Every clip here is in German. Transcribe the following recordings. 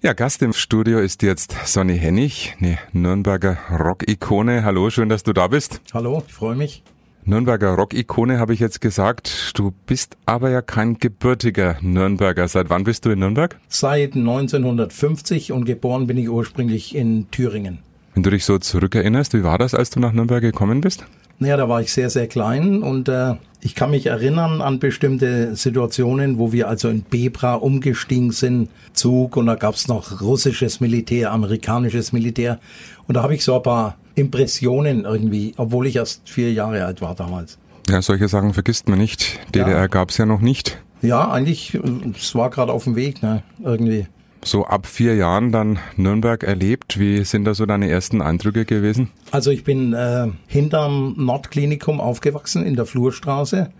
Ja, Gast im Studio ist jetzt Sonny Hennig, eine Nürnberger Rock-Ikone. Hallo, schön, dass du da bist. Hallo, ich freue mich. Nürnberger Rock-Ikone habe ich jetzt gesagt. Du bist aber ja kein gebürtiger Nürnberger. Seit wann bist du in Nürnberg? Seit 1950 und geboren bin ich ursprünglich in Thüringen. Wenn du dich so zurückerinnerst, wie war das, als du nach Nürnberg gekommen bist? Naja, da war ich sehr, sehr klein und äh, ich kann mich erinnern an bestimmte Situationen, wo wir also in Bebra umgestiegen sind, Zug und da gab's noch russisches Militär, amerikanisches Militär und da habe ich so ein paar Impressionen irgendwie, obwohl ich erst vier Jahre alt war damals. Ja, solche Sachen vergisst man nicht. DDR ja. gab's ja noch nicht. Ja, eigentlich, es war gerade auf dem Weg, ne, irgendwie so ab vier Jahren dann Nürnberg erlebt. Wie sind da so deine ersten Eindrücke gewesen? Also ich bin äh, hinterm Nordklinikum aufgewachsen in der Flurstraße.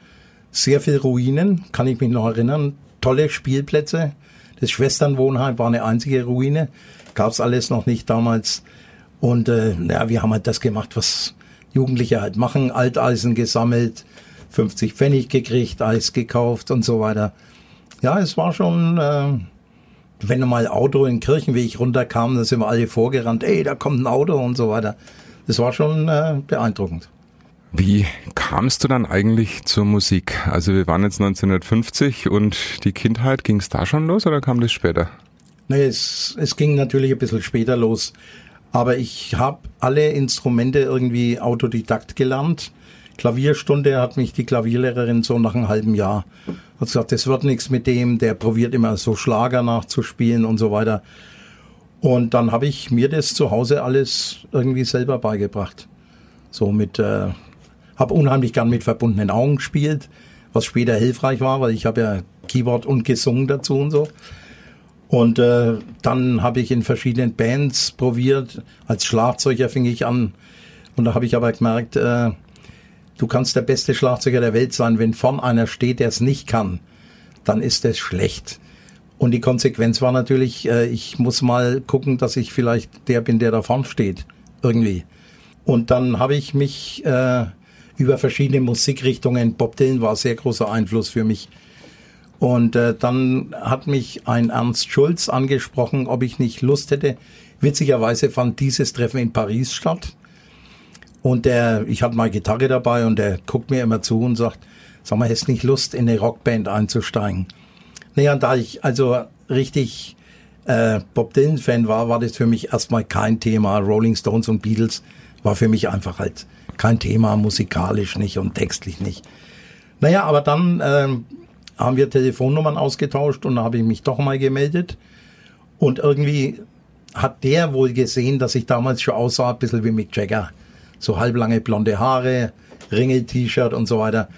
Sehr viel Ruinen, kann ich mich noch erinnern. Tolle Spielplätze. Das Schwesternwohnheim war eine einzige Ruine. Gab's alles noch nicht damals. Und äh, ja, wir haben halt das gemacht, was Jugendliche halt machen. Alteisen gesammelt, 50 Pfennig gekriegt, Eis gekauft und so weiter. Ja, es war schon... Äh, wenn mal Auto in Kirchenweg runterkam, dann sind wir alle vorgerannt, ey, da kommt ein Auto und so weiter. Das war schon äh, beeindruckend. Wie kamst du dann eigentlich zur Musik? Also wir waren jetzt 1950 und die Kindheit, ging es da schon los oder kam das später? Nee, es, es ging natürlich ein bisschen später los. Aber ich habe alle Instrumente irgendwie autodidakt gelernt. Klavierstunde hat mich die Klavierlehrerin so nach einem halben Jahr hat gesagt, das wird nichts mit dem, der probiert immer so Schlager nachzuspielen und so weiter. Und dann habe ich mir das zu Hause alles irgendwie selber beigebracht. So mit, äh, habe unheimlich gern mit verbundenen Augen gespielt, was später hilfreich war, weil ich habe ja Keyboard und gesungen dazu und so. Und äh, dann habe ich in verschiedenen Bands probiert. Als Schlagzeuger fing ich an. Und da habe ich aber gemerkt, äh, du kannst der beste Schlagzeuger der Welt sein, wenn vorn einer steht, der es nicht kann, dann ist es schlecht. Und die Konsequenz war natürlich, äh, ich muss mal gucken, dass ich vielleicht der bin, der da vorn steht. Irgendwie. Und dann habe ich mich äh, über verschiedene Musikrichtungen, Bob Dylan war sehr großer Einfluss für mich. Und äh, dann hat mich ein Ernst Schulz angesprochen, ob ich nicht Lust hätte. Witzigerweise fand dieses Treffen in Paris statt. Und der, ich hatte mal Gitarre dabei und der guckt mir immer zu und sagt, sag mal, hast nicht Lust, in eine Rockband einzusteigen? Naja, da ich also richtig äh, Bob Dylan-Fan war, war das für mich erstmal kein Thema. Rolling Stones und Beatles war für mich einfach halt kein Thema, musikalisch nicht und textlich nicht. Naja, aber dann äh, haben wir Telefonnummern ausgetauscht und da habe ich mich doch mal gemeldet. Und irgendwie hat der wohl gesehen, dass ich damals schon aussah, ein bisschen wie Mick Jagger so halblange blonde Haare, Ringel-T-Shirt und so weiter.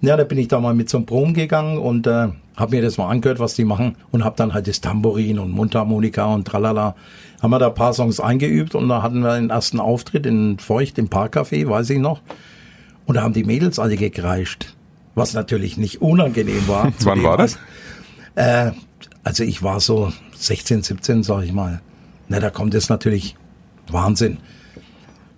Ja, da bin ich da mal mit zum Prom gegangen und äh, habe mir das mal angehört, was die machen und habe dann halt das Tambourin und Mundharmonika und tralala. Haben wir da ein paar Songs eingeübt und da hatten wir den ersten Auftritt in Feucht im Parkcafé, weiß ich noch. Und da haben die Mädels alle gekreischt, was natürlich nicht unangenehm war. Wann war das? Äh, also ich war so 16, 17, sag ich mal. Na, da kommt es natürlich Wahnsinn.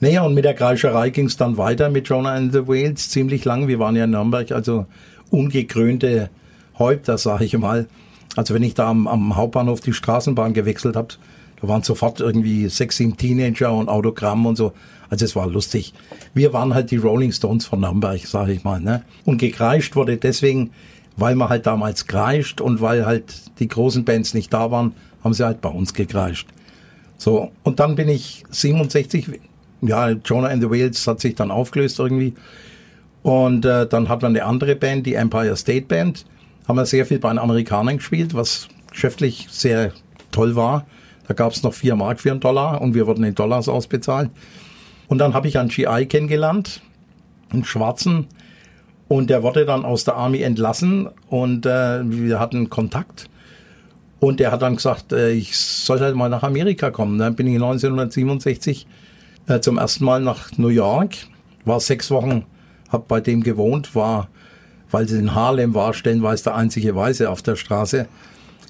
Naja, und mit der Kreischerei ging es dann weiter mit Jonah and the Wales ziemlich lang. Wir waren ja in Nürnberg, also ungekrönte Häupter, sag ich mal. Also wenn ich da am, am Hauptbahnhof die Straßenbahn gewechselt habe, da waren sofort irgendwie sechs, sieben Teenager und Autogramm und so. Also es war lustig. Wir waren halt die Rolling Stones von Nürnberg, sag ich mal. Ne? Und gekreischt wurde deswegen, weil man halt damals kreischt und weil halt die großen Bands nicht da waren, haben sie halt bei uns gekreischt. So, und dann bin ich 67 ja, Jonah and the Whales hat sich dann aufgelöst irgendwie. Und äh, dann hat man eine andere Band, die Empire State Band. Haben wir sehr viel bei den Amerikanern gespielt, was geschäftlich sehr toll war. Da gab es noch vier Mark für einen Dollar und wir wurden in Dollars ausbezahlt. Und dann habe ich einen GI kennengelernt, einen Schwarzen. Und der wurde dann aus der Army entlassen und äh, wir hatten Kontakt. Und der hat dann gesagt, äh, ich soll halt mal nach Amerika kommen. Dann bin ich 1967 äh, zum ersten Mal nach New York, war sechs Wochen, habe bei dem gewohnt, war, weil es in Harlem war, stellenweise der einzige Weiße auf der Straße.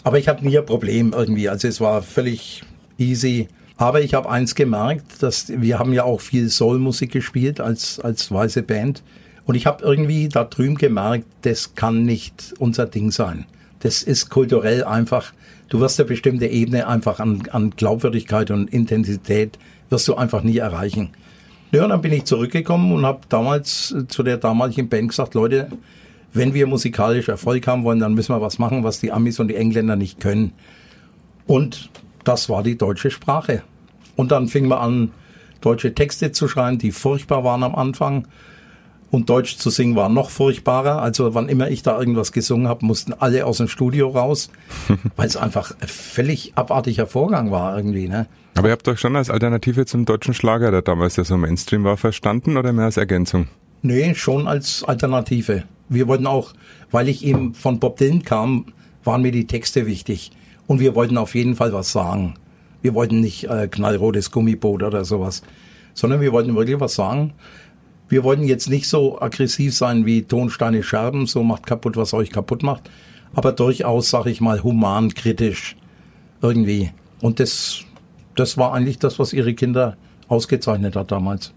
Aber ich hatte nie ein Problem irgendwie, also es war völlig easy. Aber ich habe eins gemerkt, dass wir haben ja auch viel Soulmusik gespielt als, als weiße Band. Und ich habe irgendwie da drüben gemerkt, das kann nicht unser Ding sein. Das ist kulturell einfach, du wirst eine bestimmte Ebene einfach an, an Glaubwürdigkeit und Intensität wirst du einfach nie erreichen. Ja, dann bin ich zurückgekommen und habe damals zu der damaligen Band gesagt, Leute, wenn wir musikalisch Erfolg haben wollen, dann müssen wir was machen, was die Amis und die Engländer nicht können. Und das war die deutsche Sprache. Und dann fing man an, deutsche Texte zu schreiben, die furchtbar waren am Anfang. Und Deutsch zu singen war noch furchtbarer. Also wann immer ich da irgendwas gesungen habe, mussten alle aus dem Studio raus, weil es einfach ein völlig abartiger Vorgang war irgendwie. Ne? Aber ihr habt euch schon als Alternative zum deutschen Schlager, der damals ja so Mainstream war, verstanden oder mehr als Ergänzung? Nee, schon als Alternative. Wir wollten auch, weil ich eben von Bob Dylan kam, waren mir die Texte wichtig. Und wir wollten auf jeden Fall was sagen. Wir wollten nicht äh, knallrotes Gummiboot oder sowas, sondern wir wollten wirklich was sagen. Wir wollten jetzt nicht so aggressiv sein wie Tonsteine Scherben, so macht kaputt, was euch kaputt macht, aber durchaus, sag ich mal, human, kritisch irgendwie. Und das, das war eigentlich das, was ihre Kinder ausgezeichnet hat damals.